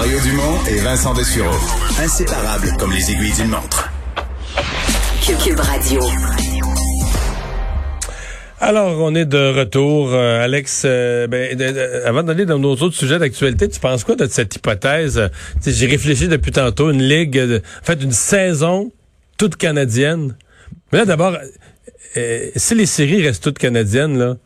Mario Dumont et Vincent Dessureau. Inséparables comme les aiguilles d'une montre. Cube Radio. Alors, on est de retour. Euh, Alex, euh, ben, de- de- avant d'aller dans nos autres sujets d'actualité, tu penses quoi de cette hypothèse? Euh, tu sais, J'ai réfléchi depuis tantôt, une ligue, euh, en fait, une saison toute canadienne. Mais là, d'abord, euh, si les séries restent toutes canadiennes, là,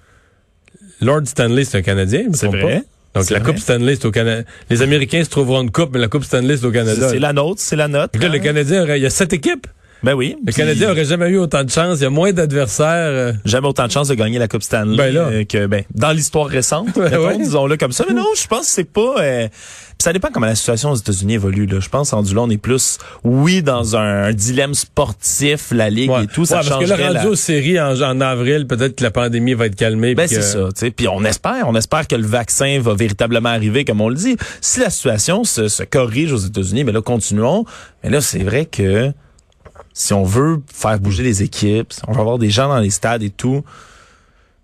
Lord Stanley, c'est un Canadien, C'est vrai. pas? Donc, la vrai. Coupe Stanley, c'est au Canada. Les Américains se trouveront une coupe, mais la Coupe Stanley, c'est au Canada. C'est la nôtre, c'est la. Donc là, le hein? Canadien il y a sept équipes. Ben oui. Le Canadien aurait jamais eu autant de chance. Il y a moins d'adversaires. euh, Jamais autant de chances de gagner la Coupe Stanley Ben là. euh, que ben dans l'histoire récente, Ouais, mettons, ouais. disons-le comme ça. Mais non, je pense que c'est pas. euh, ça dépend comment la situation aux États-Unis évolue. Là. Je pense en du là, on est plus, oui, dans un, un dilemme sportif, la ligue Ouais. et tout. Ça Ouais, parce que là, rendu la- aux séries en, en avril, peut-être que la pandémie va être calmée. Ben c'est que- ça, tu sais. Puis on espère, on espère que le vaccin va véritablement arriver, comme on le dit. Si la situation se, se corrige aux États-Unis, mais là continuons. Mais là, c'est vrai que si on veut faire bouger les équipes, on veut avoir des gens dans les stades et tout.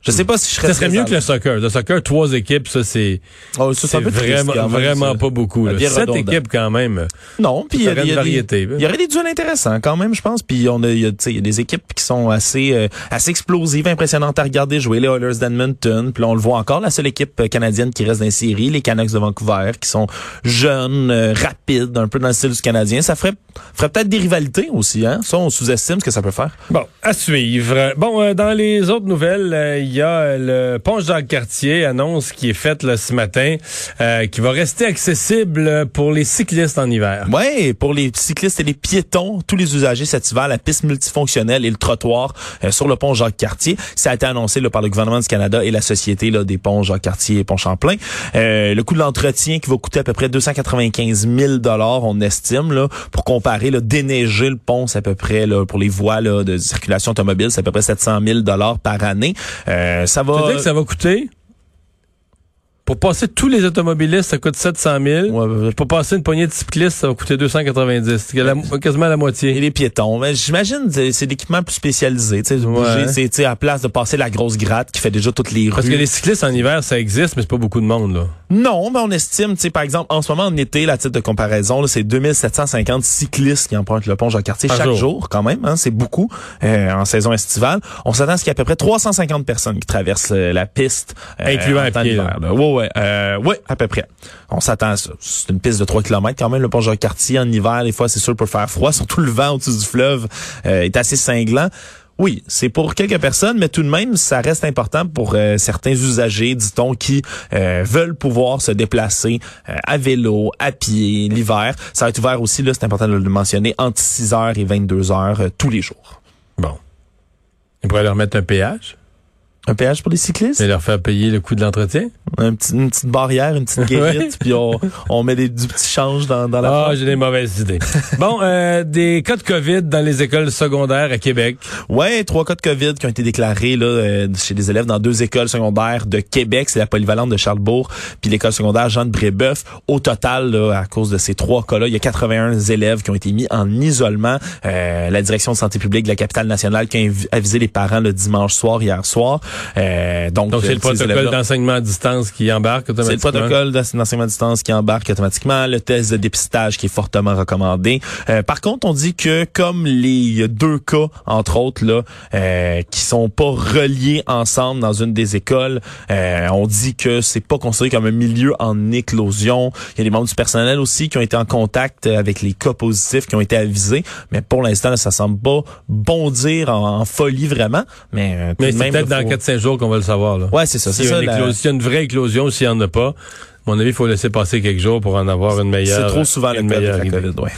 Je sais pas si je serais. Ça serait mieux que le soccer. Le soccer, trois équipes, ça, c'est Oh, vraiment, même, vraiment ça. pas beaucoup. là. Sept redondant. équipes, quand même. Non, puis il y, a- y a variété, il y aurait des duels intéressants quand même, je pense. Puis on a, il y a, tu sais, il y a des équipes qui sont assez, euh, assez explosives, impressionnantes à regarder jouer. Les Oilers d'Edmonton, puis on le voit encore, la seule équipe euh, canadienne qui reste dans les séries, les Canucks de Vancouver, qui sont jeunes, euh, rapides, un peu dans le style du Canadien. Ça ferait, ferait peut-être des rivalités aussi, hein? Ça, on sous-estime ce que ça peut faire. Bon, à suivre. Bon, euh, dans les autres nouvelles, euh, il y a le pont Jacques-Cartier, annonce qui est faite là, ce matin, euh, qui va rester accessible pour les cyclistes en hiver. Ouais, pour les cyclistes et les piétons, tous les usagers cet hiver, la piste multifonctionnelle et le trottoir euh, sur le pont Jacques-Cartier, ça a été annoncé là, par le gouvernement du Canada et la société là, des ponts Jacques-Cartier et pont Champlain. Euh, le coût de l'entretien qui va coûter à peu près 295 000 dollars, on estime là, pour comparer là, déneiger le pont, c'est à peu près là, pour les voies là, de circulation automobile, c'est à peu près 700 000 dollars par année. Euh, ça va. Tu que ça va coûter, pour passer tous les automobilistes, ça coûte 700 000. Ouais, ouais, ouais. Pour passer une poignée de cyclistes, ça va coûter 290. C'est la- quasiment la Et moitié. les piétons. Mais j'imagine c'est c'est l'équipement plus spécialisé. Tu sais, c'est à place de passer la grosse gratte qui fait déjà toutes les Parce rues. que les cyclistes en hiver, ça existe, mais c'est pas beaucoup de monde, là. Non, mais on estime, tu sais, par exemple, en ce moment, en été, la titre de comparaison, là, c'est 2750 cyclistes qui empruntent le pont Jacques-Cartier chaque jour. jour. quand même. Hein, c'est beaucoup euh, en saison estivale. On s'attend à ce qu'il y ait à peu près 350 personnes qui traversent euh, la piste. euh, Incluant à pied, là. Ouais, ouais, euh, ouais, à peu près. On s'attend à ça. C'est une piste de 3 km quand même, le pont Jacques-Cartier. En hiver, des fois, c'est sûr, pour faire froid. Surtout le vent au-dessus du fleuve euh, est assez cinglant. Oui, c'est pour quelques personnes, mais tout de même, ça reste important pour euh, certains usagers, dit-on, qui euh, veulent pouvoir se déplacer euh, à vélo, à pied, l'hiver. Ça va être ouvert aussi, là, c'est important de le mentionner, entre 6h et 22h euh, tous les jours. Bon. Ils pourraient leur mettre un péage? Un péage pour les cyclistes? et leur faire payer le coût de l'entretien? Un petit- une petite barrière, une petite guérite, puis on, on met des, du petit change dans, dans la Ah, j'ai des mauvaises idées. bon, euh, des cas de COVID dans les écoles secondaires à Québec. Ouais, trois cas de COVID qui ont été déclarés là euh, chez des élèves dans deux écoles secondaires de Québec, c'est la polyvalente de Charlebourg, puis l'école secondaire Jean de Brébeuf. Au total, là, à cause de ces trois cas-là, il y a 81 élèves qui ont été mis en isolement. Euh, la direction de santé publique de la capitale nationale qui a avisé les parents le dimanche soir, hier soir. Euh, donc, Donc, c'est euh, le protocole d'enseignement à distance qui embarque c'est automatiquement. le protocole d'ense- d'enseignement à distance qui embarque automatiquement, le test de dépistage qui est fortement recommandé. Euh, par contre, on dit que comme les deux cas, entre autres, là, euh, qui sont pas reliés ensemble dans une des écoles, euh, on dit que c'est pas considéré comme un milieu en éclosion. Il y a des membres du personnel aussi qui ont été en contact avec les cas positifs qui ont été avisés, mais pour l'instant, ça semble pas bondir en, en folie vraiment. Mais, euh, Mais c'est peut-être dans faut- 4-5 jours qu'on va le savoir. Là. Ouais, c'est ça. C'est ça. la- une vraie éclosion, s'il n'y en a pas, à mon avis, il faut laisser passer quelques jours pour en avoir une meilleure. C'est trop souvent une meilleure idée. COVID, ouais.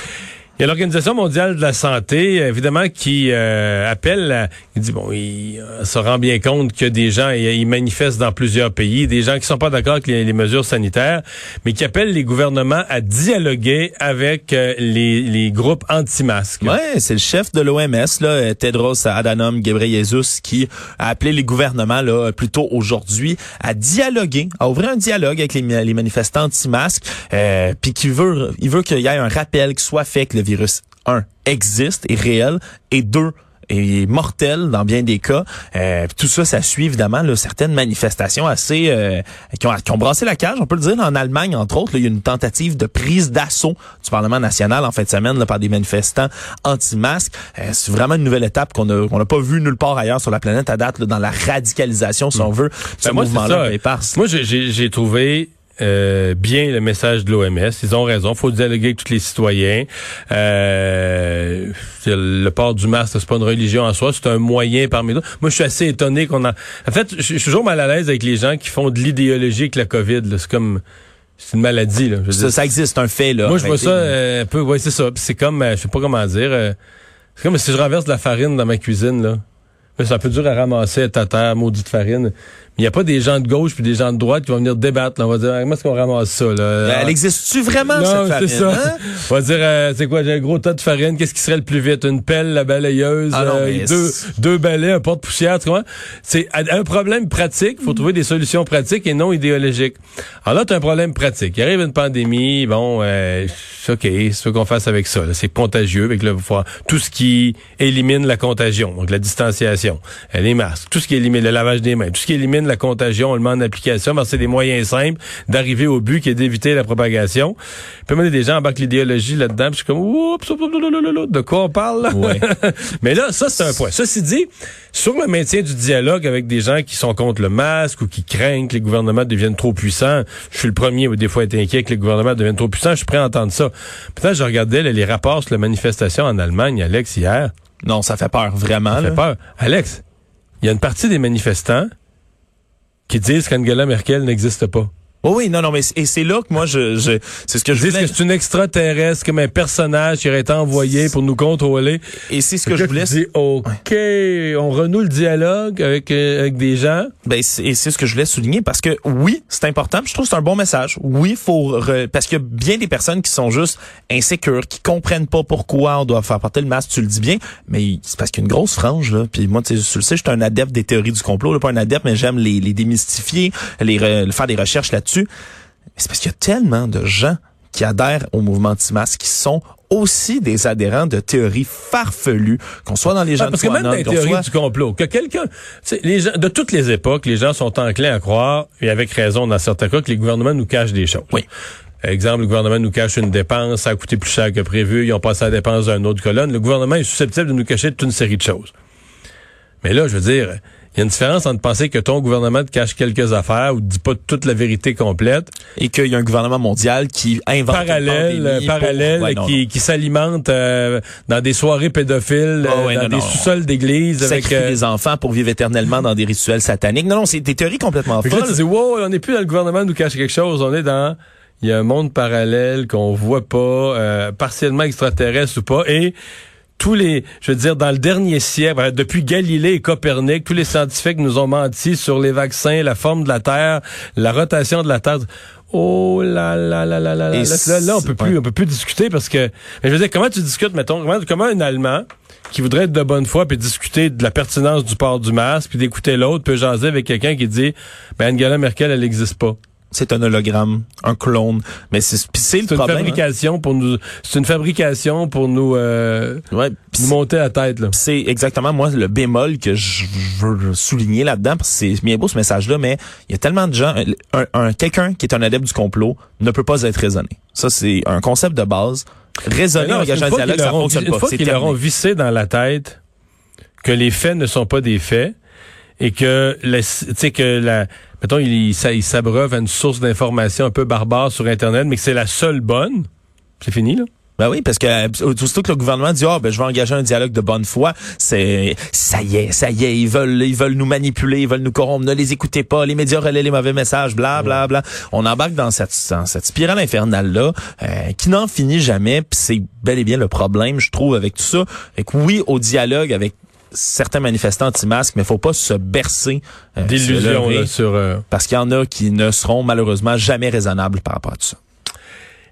Il y a l'Organisation mondiale de la santé, évidemment, qui euh, appelle, il dit, bon, il euh, se rend bien compte que des gens, il, il manifeste dans plusieurs pays, des gens qui sont pas d'accord avec les, mesures sanitaires, mais qui appellent les gouvernements à dialoguer avec euh, les, les groupes anti-masques. Ouais, c'est le chef de l'OMS, là, Tedros Adhanom Ghebreyesus, qui a appelé les gouvernements là plus tôt aujourd'hui à dialoguer, à ouvrir un dialogue avec les, les manifestants anti-masques, euh, puis qui veut, il veut qu'il y ait un rappel qui soit fait que le virus un existe, est réel, et deux et mortelle dans bien des cas. Euh, tout ça, ça suit évidemment là, certaines manifestations assez euh, qui, ont, qui ont brassé la cage, on peut le dire. En Allemagne, entre autres, là, il y a une tentative de prise d'assaut du Parlement national en fin de semaine là, par des manifestants anti-masques. Euh, c'est vraiment une nouvelle étape qu'on a qu'on n'a pas vu nulle part ailleurs sur la planète à date là, dans la radicalisation, si on veut, ce Ben, c'est mouvement-là. Moi, j'ai trouvé euh, bien le message de l'OMS. Ils ont raison. faut dialoguer avec tous les citoyens. Euh, le port du masque, c'est pas une religion en soi, c'est un moyen parmi d'autres. Moi, je suis assez étonné qu'on a... En fait, je suis toujours mal à l'aise avec les gens qui font de l'idéologie avec la COVID. C'est comme... C'est une maladie. Là. Je Ça, ça existe, c'est un fait là. moi, je vois ça euh, un peu... Ouais, c'est ça. C'est comme... euh, je sais pas comment dire... euh, c'est comme si je renverse de la farine dans ma cuisine, là. Mais C'est un peu dur à ramasser à terre, maudite farine. Mais il n'y a pas des gens de gauche puis des gens de droite qui vont venir débattre. là. On va dire, Ah, comment est-ce qu'on ramasse ça? Là? Euh, Elle existe-tu vraiment, non, cette farine? c'est ça. hein? On va dire, euh, c'est quoi, j'ai un gros tas de farine, qu'est-ce qui serait le plus vite? Une pelle, la balayeuse, Ah non, euh, deux, deux balais, un porte-poussière? C'est un problème pratique, faut trouver des solutions pratiques et non idéologiques. Alors là, tu as un problème pratique. Il arrive une pandémie, bon, euh, OK, c'est ce qu'on fasse avec ça. là. C'est contagieux, avec le tout ce qui élimine la contagion, donc la distanciation, les masques, tout ce qui élimine le lavage des mains, tout ce qui élimine la contagion, on le met en application, parce que c'est des moyens simples d'arriver au but qui est d'éviter la propagation. Puis moi, des gens embarquent l'idéologie là-dedans, puis je suis comme, oups, de quoi on parle? là? Ouais. Mais là, ça, c'est un point. Ceci dit, sur le maintien du dialogue avec des gens qui sont contre le masque ou qui craignent que les gouvernements deviennent trop puissants, je suis le premier, des fois, à être inquiet que les gouvernements deviennent trop puissants, je suis prêt à entendre ça. Peut-être je regardais là, les rapports sur la manifestation en Allemagne, Alex, hier. Non, ça fait peur, vraiment. Ça là. fait peur. Alex, il y a une partie des manifestants qui disent qu'Angela Merkel n'existe pas. Oh oui, non, non, mais c'est- et c'est là que moi, je, je c'est ce que je voulais, que c'est une extraterrestre, comme un personnage qui aurait été envoyé pour nous contrôler. et c'est ce que je voulais, dis, OK, on renoue le dialogue avec, euh, avec des gens. ben, c'est, et c'est ce que je voulais souligner parce que oui, c'est important, je trouve que c'est un bon message. Oui, faut, re- parce qu'il y a bien des personnes qui sont juste insécures, qui comprennent pas pourquoi on doit faire porter le masque, tu le dis bien, mais c'est parce qu'il y a une grosse frange, là. Puis moi, tu sais, tu le sais, je suis un adepte des théories du complot, là, pas un adepte, mais j'aime les, les démystifier, les, re- faire des recherches là-dessus. Mais c'est parce qu'il y a tellement de gens qui adhèrent au mouvement anti-masque qui sont aussi des adhérents de théories farfelues, qu'on soit dans les gens Ah, parce que même dans les théories du complot, que quelqu'un, les gens, de toutes les époques, les gens sont enclins à croire, et avec raison dans certains cas, que les gouvernements nous cachent des choses. Oui. Exemple, le gouvernement nous cache une dépense, ça a coûté plus cher que prévu, ils ont passé la dépense d'une autre colonne. Le gouvernement est susceptible de nous cacher toute une série de choses. Mais là, je veux dire, il y a une différence entre penser que ton gouvernement te cache quelques affaires ou te dit pas toute la vérité complète, et qu'il y a un gouvernement mondial qui invente une parallèle, pour- parallèle, Ouais, non, qui, qui s'alimente euh, dans des soirées pédophiles, Ah euh, ouais, dans non, des sous-sols d'église, avec. Euh, des enfants pour vivre éternellement dans des rituels sataniques. Non, non, c'est des théories complètement là, folles. tu dis, wow, on n'est plus dans le gouvernement nous cache quelque chose. On est dans, il y a un monde parallèle qu'on voit pas, euh, partiellement extraterrestre ou pas. Et tous les, je veux dire, dans le dernier siècle, depuis Galilée et Copernic, tous les scientifiques nous ont menti sur les vaccins, la forme de la Terre, la rotation de la Terre. Oh là là là là là là. Là, là, on peut plus, on peut plus discuter parce que, mais je veux dire, comment tu discutes, mettons, comment, comment un Allemand qui voudrait être de bonne foi puis discuter de la pertinence du port du masque puis d'écouter l'autre peut jaser avec quelqu'un qui dit, ben Angela Merkel, elle n'existe pas. C'est un hologramme, un clone. Mais c'est c'est le C'est une problème. hein. fabrication pour nous, c'est une fabrication pour nous, euh, Ouais, nous monter à la tête là. c'est exactement moi le bémol que je veux souligner là-dedans parce que c'est bien beau ce message-là, mais il y a tellement de gens, un, un- quelqu'un qui est un adepte du complot ne peut pas être raisonné. Ça c'est un concept de base. Raisonner, engager un dialogue, ça fonctionne Une pas. fois qu'ils leur ont vissé dans la tête que les faits ne sont pas des faits et que, tu sais que la, mettons, ils ça- ils s'abreuvent à une source d'information un peu barbare sur Internet, mais que c'est la seule bonne, c'est fini là. Ben oui, parce que euh, aussitôt que le gouvernement dit ah ben je vais engager un dialogue de bonne foi, c'est ça y est, ça y est, ils veulent ils veulent nous manipuler, ils veulent nous corrompre, ne les écoutez pas, les médias relaient les mauvais messages, bla bla bla. On embarque dans cette dans cette spirale infernale là qui n'en finit jamais, puis c'est bel et bien le problème je trouve avec tout ça. Fait que oui au dialogue avec certains manifestants anti-masques, mais faut pas se bercer euh, D'illusions sur. euh, parce qu'il y en a qui ne seront malheureusement jamais raisonnables par rapport à tout ça.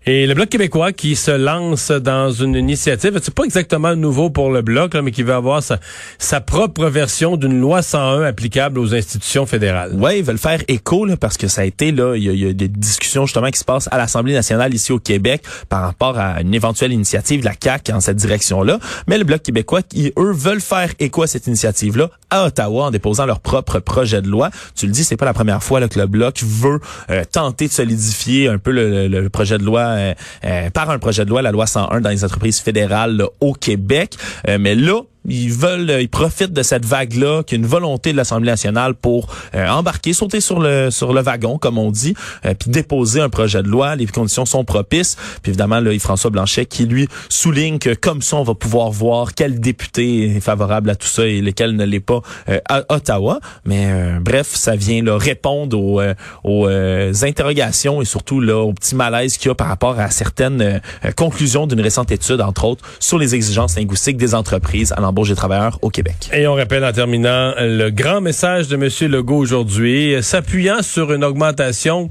Et le Bloc québécois qui se lance dans une initiative, c'est pas exactement nouveau pour le Bloc, là, mais qui veut avoir sa, propre version d'une loi 101 applicable aux institutions fédérales. Ouais, ils veulent faire écho là, parce que ça a été là, il y, a- des discussions justement qui se passent à l'Assemblée nationale ici au Québec par rapport à une éventuelle initiative de la CAQ en cette direction-là. Mais le Bloc québécois, qui, eux, veulent faire écho à cette initiative-là à Ottawa en déposant leur propre projet de loi. Tu le dis, c'est pas la première fois que le Bloc veut euh, tenter de solidifier un peu le projet de loi euh, euh, par un projet de loi, la loi 101 dans les entreprises fédérales au Québec. Euh, mais là, ils veulent, ils profitent de cette vague-là, qui est une volonté de l'Assemblée nationale pour euh, embarquer, sauter sur le sur le wagon, comme on dit, euh, puis déposer un projet de loi. Les conditions sont propices. Puis évidemment, là, Yves-François Blanchet qui lui souligne que comme ça, on va pouvoir voir quel député est favorable à tout ça et lequel ne l'est pas euh, à Ottawa. Mais euh, bref, ça vient là répondre aux, euh, aux euh, interrogations et surtout là au petit malaise qu'il y a par rapport à certaines conclusions d'une récente étude, entre autres, sur les exigences linguistiques des entreprises l'embauche des travailleurs au Québec. Et on rappelle en terminant le grand message de M. Legault aujourd'hui, s'appuyant sur une augmentation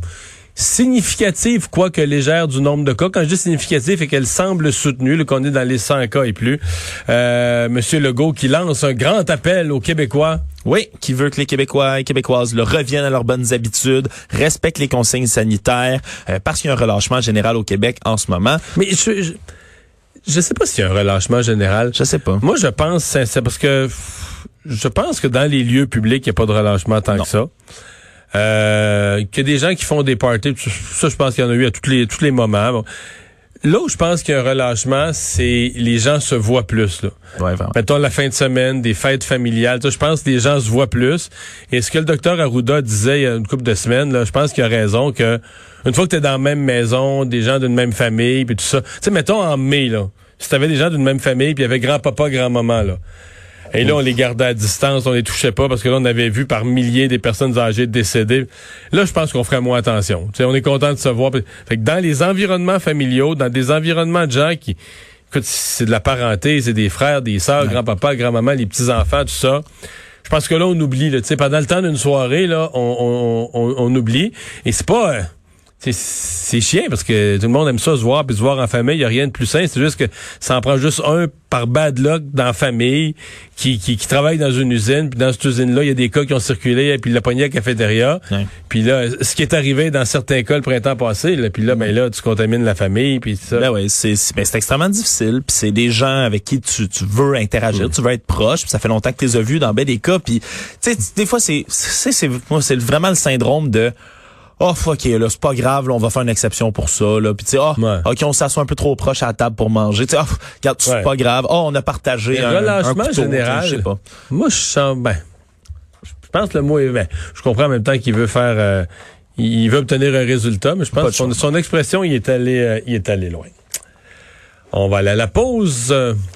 significative, quoique légère, du nombre de cas. Quand je dis significative, c'est qu'elle semble soutenue, qu'on est dans les 100 cas et plus. Euh, M. Legault qui lance un grand appel aux Québécois Oui, qui veut que les Québécois et Québécoises le reviennent à leurs bonnes habitudes, respectent les consignes sanitaires, euh, parce qu'il y a un relâchement général au Québec en ce moment. Mais je, je, je sais pas s'il y a un relâchement général. Je sais pas. Moi, je pense, c'est parce que je pense que dans les lieux publics, il n'y a pas de relâchement tant Non. que ça. Euh, que des gens qui font des parties, ça, je pense qu'il y en a eu à tous les tous les moments. Bon. Là où je pense qu'il y a un relâchement, c'est les gens se voient plus. Là. Ouais, vraiment. Mettons la fin de semaine, des fêtes familiales. Ça, je pense que les gens se voient plus. Et ce que le docteur Arruda disait il y a une couple de semaines, là, je pense qu'il a raison que une fois que tu es dans la même maison, des gens d'une même famille, puis tout ça. Tu sais, mettons en mai, là, si t'avais des gens d'une même famille, puis il y avait grand-papa, grand-maman, là. Et là, on les gardait à distance, on les touchait pas parce que là, on avait vu par milliers des personnes âgées décédées. Là, je pense qu'on ferait moins attention. Tu sais, on est content de se voir. Fait que dans les environnements familiaux, dans des environnements de gens qui, écoute, c'est de la parenté, c'est des frères, des sœurs, grand-papa, grand-maman, les petits-enfants, tout ça. Je pense que là, on oublie. Là, Tu sais, pendant le temps d'une soirée, là, on, on, on, on oublie. Et c'est pas... euh, c'est- c'est chiant parce que tout le monde aime ça se voir puis se voir en famille, il y a rien de plus sain, c'est juste que ça en prend juste un par bad luck dans la famille qui, qui, qui travaille dans une usine, puis dans cette usine-là, il y a des cas qui ont circulé, puis l'a pogné à la cafétéria. Ouais. Puis là, ce qui est arrivé dans certains cas le printemps passé, là, puis là, ben là, tu contamines la famille, puis ça. Ben ouais, c'est ben, c'est extrêmement difficile, puis c'est des gens avec qui tu, tu veux interagir, tu veux être proche, puis ça fait longtemps que tu les as vus dans ben des cas, puis tu sais des fois c'est c'est c'est moi c'est vraiment le syndrome de Oh, ok, là, c'est pas grave, là, on va faire une exception pour ça, là. Puis, tu sais, oh, Ouais. ok, on s'assoit un peu trop proche à la table pour manger. Tu sais, oh, regarde, c'est Ouais. pas grave. Oh, on a partagé Mais un, un relâchement couteau, général. Je sais pas. Moi, je sens, ben, je pense que le mot est, ben, je comprends en même temps qu'il veut faire, euh, il veut obtenir un résultat, mais je pense que son, expression, il est allé, euh, il est allé loin. On va aller à la pause.